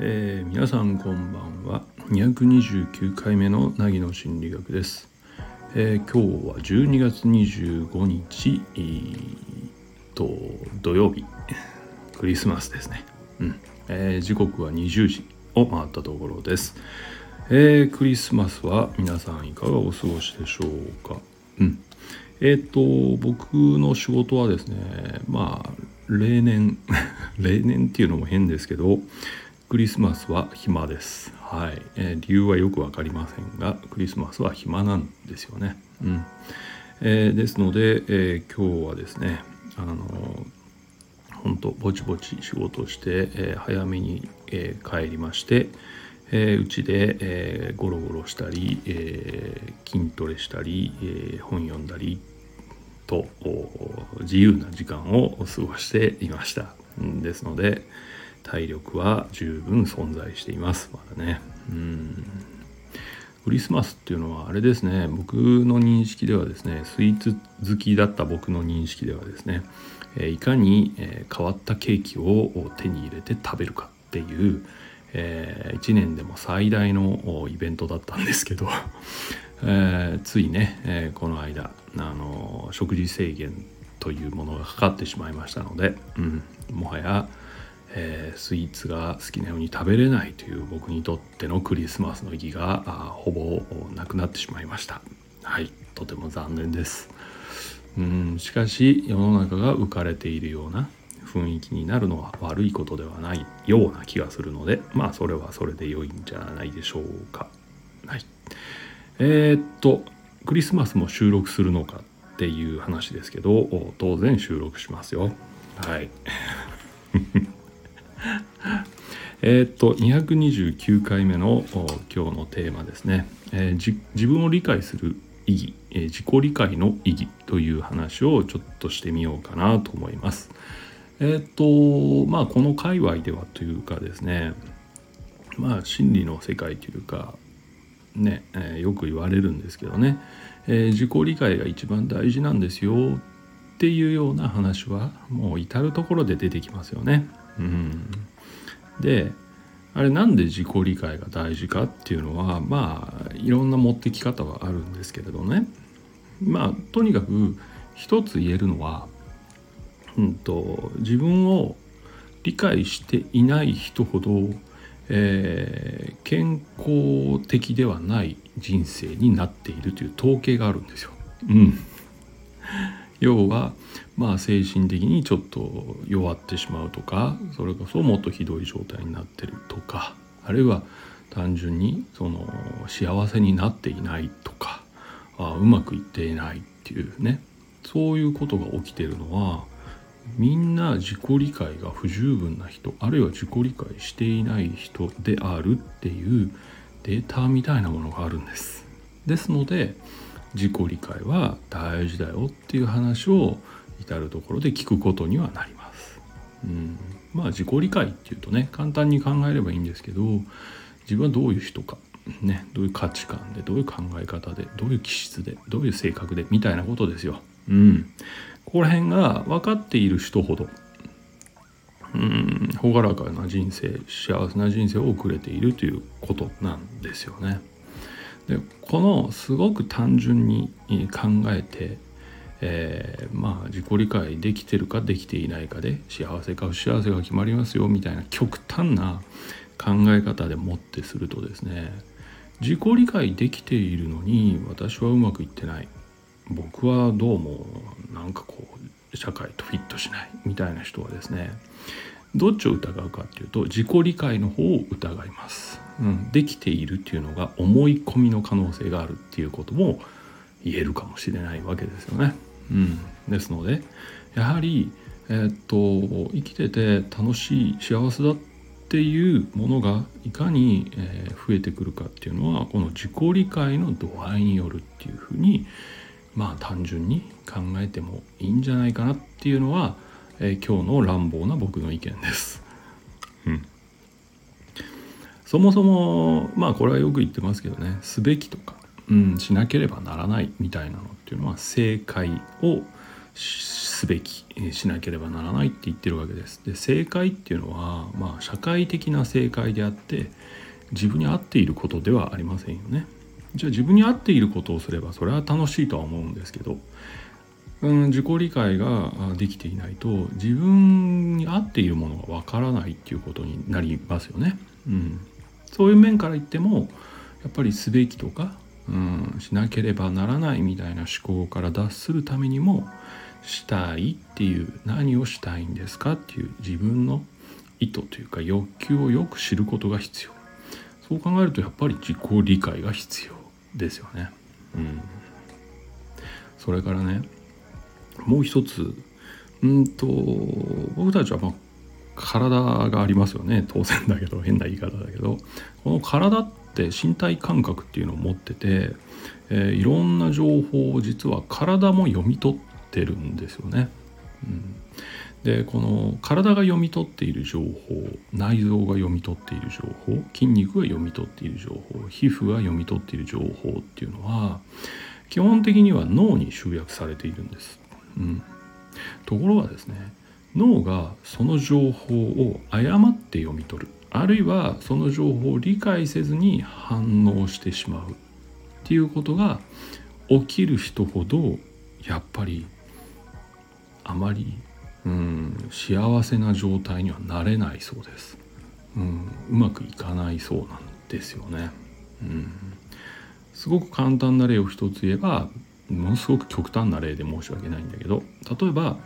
えー、皆さんこんばんは。229回目の凪の心理学です、えー、今日は12月25日、と土曜日。クリスマスですね、うん。えー、時刻は20時を回ったところです、えー、クリスマスは皆さんいかがお過ごしでしょうか？うん。えっ、と僕の仕事はですねまあ例年 例年っていうのも変ですけどクリスマスは暇です。はい、えー、理由はよく分かりませんが、クリスマスは暇なんですよね。うん。えー、ですので、えー、今日はですね、あの本当ぼちぼち仕事して、え早めに、え帰りまして、えー、うちで、えー、ゴロゴロしたり、えー、筋トレしたり、え本読んだりと自由な時間を過ごしていました。ですので、体力は十分存在しています。まだね。うん。クリスマスっていうのはあれですね。僕の認識ではですねスイーツ好きだった僕の認識ではですねいかに変わったケーキを手に入れて食べるかっていう、え、1年でも最大のイベントだったんですけど、え、ついね、え、この間あの食事制限というものがかかってしまいましたので、うん、もはやえー、スイーツが好きなように食べれないという僕にとってのクリスマスの意義がほぼなくなってしまいました。はい。とても残念です。うん。しかし世の中が浮かれているような雰囲気になるのは悪いことではないような気がするのでまあそれはそれで良いんじゃないでしょうか。はい。えー、っとクリスマスも収録するのかっていう話ですけど当然収録しますよ。はい。えっと229回目の今日のテーマですね、えー、自分を理解する意義、えー、自己理解の意義という話をちょっとしてみようかなと思います。えっ、とまあこの界隈ではというかですねまあ心理の世界というかね、えー、よく言われるんですけどね、え自己理解が一番大事なんですよ。っていうような話はもう至る所で出てきますよね。うん、であれなんで自己理解が大事かっていうのはまあいろんな持ってき方はあるんですけれどね。まあとにかく一つ言えるのは、うんと、自分を理解していない人ほど、えー、健康的ではない人生になっているという統計があるんですよ。うん、要はまあ精神的にちょっと弱ってしまうとかそれこそもっとひどい状態になってるとかあるいは単純にその幸せになっていないとかあうまくいっていないっていうねそういうことが起きてるのはみんな自己理解が不十分な人あるいは自己理解していない人であるっていうデータみたいなものがあるんです。ですので自己理解は大事だよっていう話を至るところで聞くことにはなります。うん、まあ自己理解っていうとね簡単に考えればいいんですけど自分はどういう人か、ね、どういう価値観でどういう考え方でどういう気質でどういう性格でみたいなことですよ。うん、ここら辺が分かっている人ほどうん朗らかな人生幸せな人生を送れているということなんですよね。でこのすごく単純に考えて、えー、まあ自己理解できてるかできていないかで幸せか不幸せが決まりますよみたいな極端な考え方でもってするとですね自己理解できているのに私はうまくいってない僕はどうもなんかこう社会とフィットしないみたいな人はですねどっちを疑うかっていうと自己理解の方を疑います、うん、できているっていうのが思い込みの可能性があるっていうことも言えるかもしれないわけですよね、うん、ですのでやはりえー、っと生きてて楽しい幸せだっていうものがいかに、えー、増えてくるかっていうのはこの自己理解の度合いによるっていうふうにまあ単純に考えてもいいんじゃないかなっていうのはえー、今日の乱暴な僕の意見です。うん、そもそもまあこれはよく言ってますけどねすべきとか、うん、しなければならないみたいなのっていうのは正解をすべきしなければならないって言ってるわけです。で正解っていうのは、まあ、社会的な正解であって自分に合っていることではありませんよね。じゃあ自分に合っていることをすればそれは楽しいとは思うんですけど、うん、自己理解ができていないと自分に合っているものがわからないっていうことになりますよね。うん、そういう面から言ってもやっぱりすべきとか、うん、しなければならないみたいな思考から脱するためにもしたいっていう何をしたいんですかっていう自分の意図というか欲求をよく知ることが必要。そう考えるとやっぱり自己理解が必要。ですよね。うん、それからねもう一つうんと僕たちはまあ体がありますよね当然だけど 変な言い方だけどこの体って身体感覚っていうのを持ってて、えー、いろんな情報を実は体も読み取ってるんですよね。うん、でこの体が読み取っている情報内臓が読み取っている情報筋肉が読み取っている情報皮膚が読み取っている情報っていうのは基本的には脳に集約されているんです。うん、ところがですね脳がその情報を誤って読み取るあるいはその情報を理解せずに反応してしまうっていうことが起きる人ほどやっぱりあまり、うん、幸せな状態にはなれないそうです、うん、うまくいかないそうなんですよね、うん、すごく簡単な例を一つ言えばものすごく極端な例で申し訳ないんだけど例えば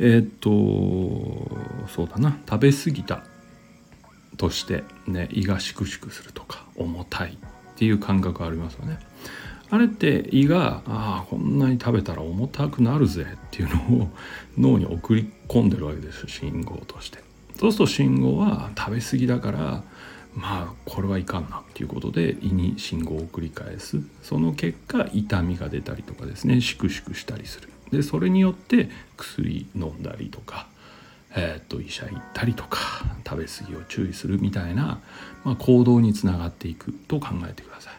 えー、っとそうだな食べ過ぎたとしてね胃がしくしくするとか重たいっていう感覚ありますよね。あれって胃がああこんなに食べたら重たくなるぜっていうのを 脳に送り込んでるわけです信号として。そうすると信号は食べ過ぎだからまあこれはいかんなっていうことで胃に信号を繰り返すその結果痛みが出たりとかですねシクシクしたりするでそれによって薬飲んだりとか、えー、と医者行ったりとか食べ過ぎを注意するみたいな、まあ、行動につながっていくと考えてください。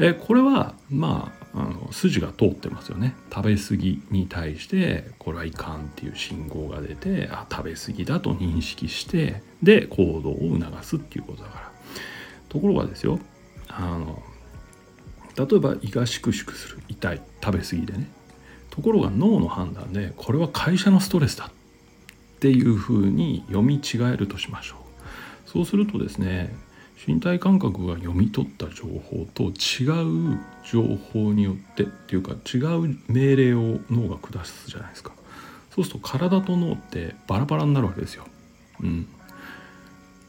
えこれはまああの筋が通ってますよね。食べ過ぎに対してこれはいかんっていう信号が出てあ食べ過ぎだと認識してで行動を促すっていうことだから。ところがですよあの例えば胃がしくしくする。痛い。食べ過ぎでね。ところが脳の判断でこれは会社のストレスだっていうふうに読み違えるとしましょう。そうするとですね身体感覚が読み取った情報と違う情報によってっていうか違う命令を脳が下すじゃないですかそうすると体と脳ってバラバラになるわけですよ。うん、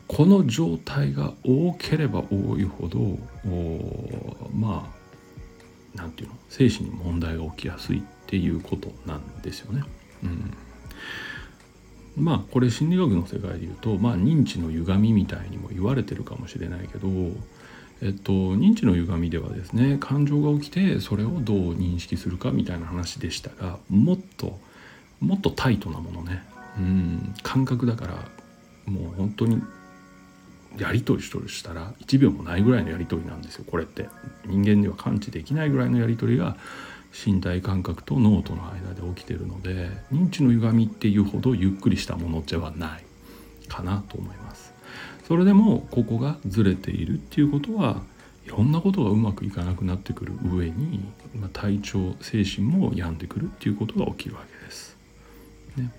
この状態が多ければ多いほどまあ何て言うの？精神に問題が起きやすいっていうことなんですよね。うんまあこれ心理学の世界で言うと、まあ、認知の歪みみたいにも言われてるかもしれないけど、えっと、認知の歪みではですね感情が起きてそれをどう認識するかみたいな話でしたがもっともっとタイトなものねうん感覚だからもう本当にやり取りしたら1秒もないぐらいのやり取りなんですよこれって。人間では感知できないぐらいのやり取りが身体感覚と脳との間で起きてるので認知の歪みっていうほどゆっくりしたものではないかなと思います。それでもここがずれているっていうことはいろんなことがうまくいかなくなってくる上に、まあ、体調精神も病んでくるっていうことが起きるわけです、ね、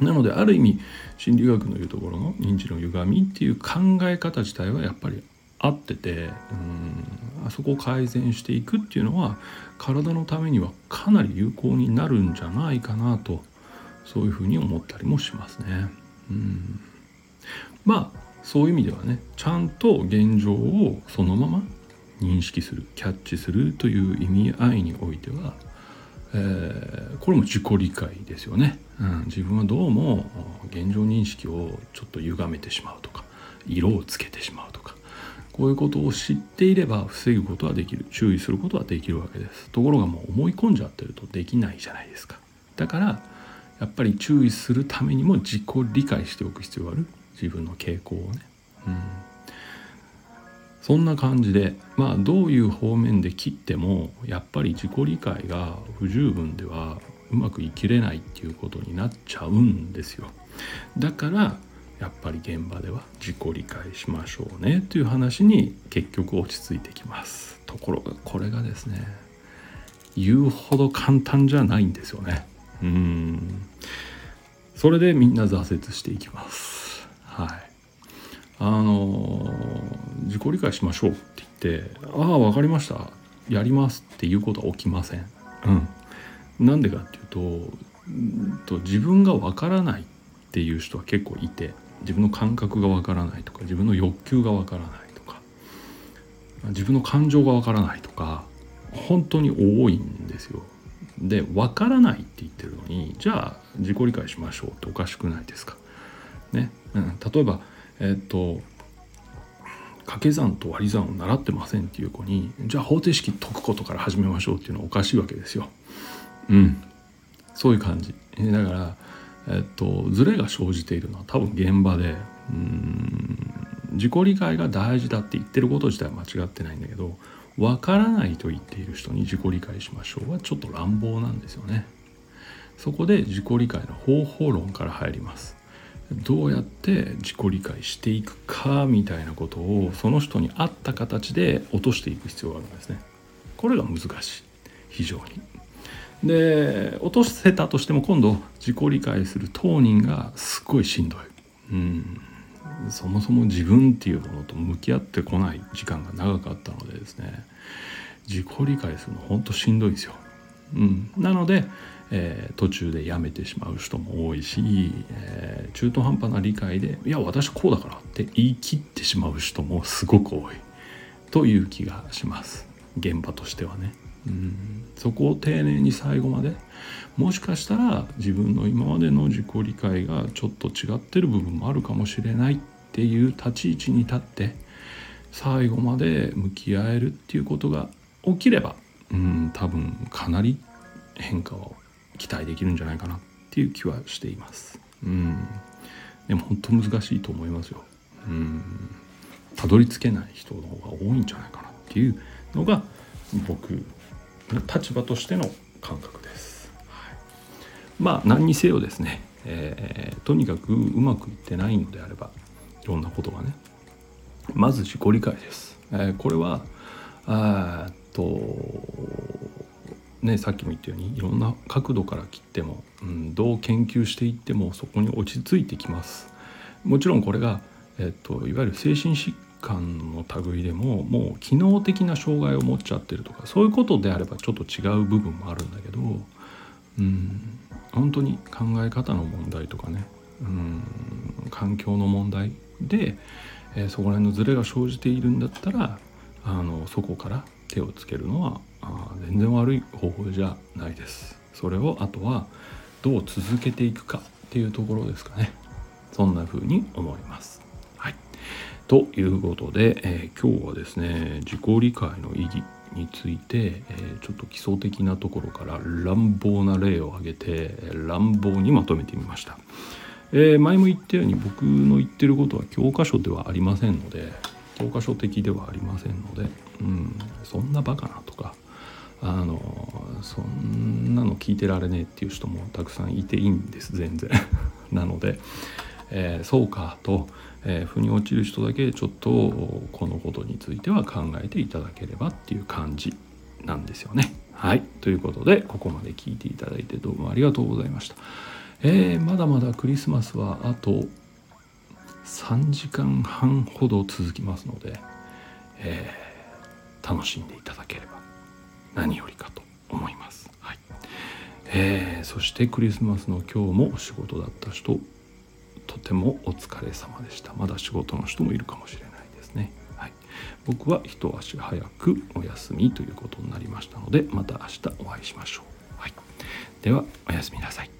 なのである意味心理学のいうところの認知の歪みっていう考え方自体はやっぱり合っててうんそこを改善していくっていうのは体のためにはかなり有効になるんじゃないかなとそういうふうに思ったりもしますね。うん。まあそういう意味ではねちゃんと現状をそのまま認識するキャッチするという意味合いにおいては、えー、これも自己理解ですよね、うん、自分はどうも現状認識をちょっと歪めてしまうとか色をつけてしまうとかこういうことを知っていれば防ぐことはできる。注意することはできるわけです。ところがもう思い込んじゃってるとできないじゃないですか。だからやっぱり注意するためにも自己理解しておく必要がある。自分の傾向をね。うん。そんな感じでまあどういう方面で切ってもやっぱり自己理解が不十分ではうまく生きれないっていうことになっちゃうんですよ。だからやっぱり現場では自己理解しましょうねという話に結局落ち着いてきます。ところがこれがですね言うほど簡単じゃないんですよね。うん。それでみんな挫折していきます。はい。あの自己理解しましょうって言って「ああ分かりました。やります」っていうことは起きません。うん。なんでかっていうとと自分が分からないっていう人は結構いて自分の感覚が分からないとか自分の欲求が分からないとか自分の感情が分からないとか本当に多いんですよで分からないって言ってるのにじゃあ自己理解しましょうっておかしくないですか。ね、うん、例えばえっと掛け算と割り算を習ってませんっていう子にじゃあ方程式解くことから始めましょうっていうのはおかしいわけですよ。うんそういう感じ。だからえっとズレが生じているのは多分現場でうん自己理解が大事だって言ってること自体は間違ってないんだけどわからないと言っている人に自己理解しましょうはちょっと乱暴なんですよね。そこで自己理解の方法論から入ります。どうやって自己理解していくかみたいなことをその人に合った形で落としていく必要があるんですね。これが難しい非常に。で落とせたとしても今度自己理解する当人がすっごいしんどい。うんそもそも自分っていうものと向き合ってこない時間が長かったのでですね自己理解するの本当しんどいんですよ。うん、なので、えー、途中でやめてしまう人も多いし、えー、中途半端な理解で「いや私こうだから」って言い切ってしまう人もすごく多いという気がします現場としてはね。うん、そこを丁寧に最後までもしかしたら自分の今までの自己理解がちょっと違ってる部分もあるかもしれないっていう立ち位置に立って最後まで向き合えるっていうことが起きれば、うん、多分かなり変化を期待できるんじゃないかなっていう気はしています。うん、でも本当難しいと思いますよ。うん、たどり着けない人の方が多いんじゃないかなっていうのが僕立場としての感覚です。はい、まあ何にせよですね、えー、とにかくうまくいってないのであればいろんなことがねまず自己理解です。えー、これはあとねさっきも言ったようにいろんな角度から切っても、うん、どう研究していってもそこに落ち着いてきます。もちろんこれが、えっと、いわゆる精神疾患の類でももう機能的な障害を持っちゃってるとかそういうことであればちょっと違う部分もあるんだけど、うん、本当に考え方の問題とかね、うん、環境の問題で、えー、そこら辺のズレが生じているんだったらあのそこから手をつけるのはあ全然悪い方法じゃないです。それをあとはどう続けていくかっていうところですかね。そんな風に思います。はい。ということで、えー、今日はですね自己理解の意義について、えー、ちょっと基礎的なところから乱暴な例を挙げて乱暴にまとめてみました。えー、前も言ったように僕の言ってることは教科書ではありませんので教科書的ではありませんので、うん、そんなバカなとかあのそんなの聞いてられねえっていう人もたくさんいていいんです全然 なので、えー、そうかと、えー、腑に落ちる人だけちょっとこのことについては考えていただければっていう感じなんですよね。はいということでここまで聞いていただいてどうもありがとうございました。えー、まだまだクリスマスはあと3時間半ほど続きますので、えー、楽しんでいただければ何よりかと思います。はいえー、そしてクリスマスの今日もお仕事だった人とてもお疲れ様でした。まだ仕事の人もいるかもしれないですね。はい、僕は一足早くお休みということになりましたのでまた明日お会いしましょう。はい、ではおやすみなさい。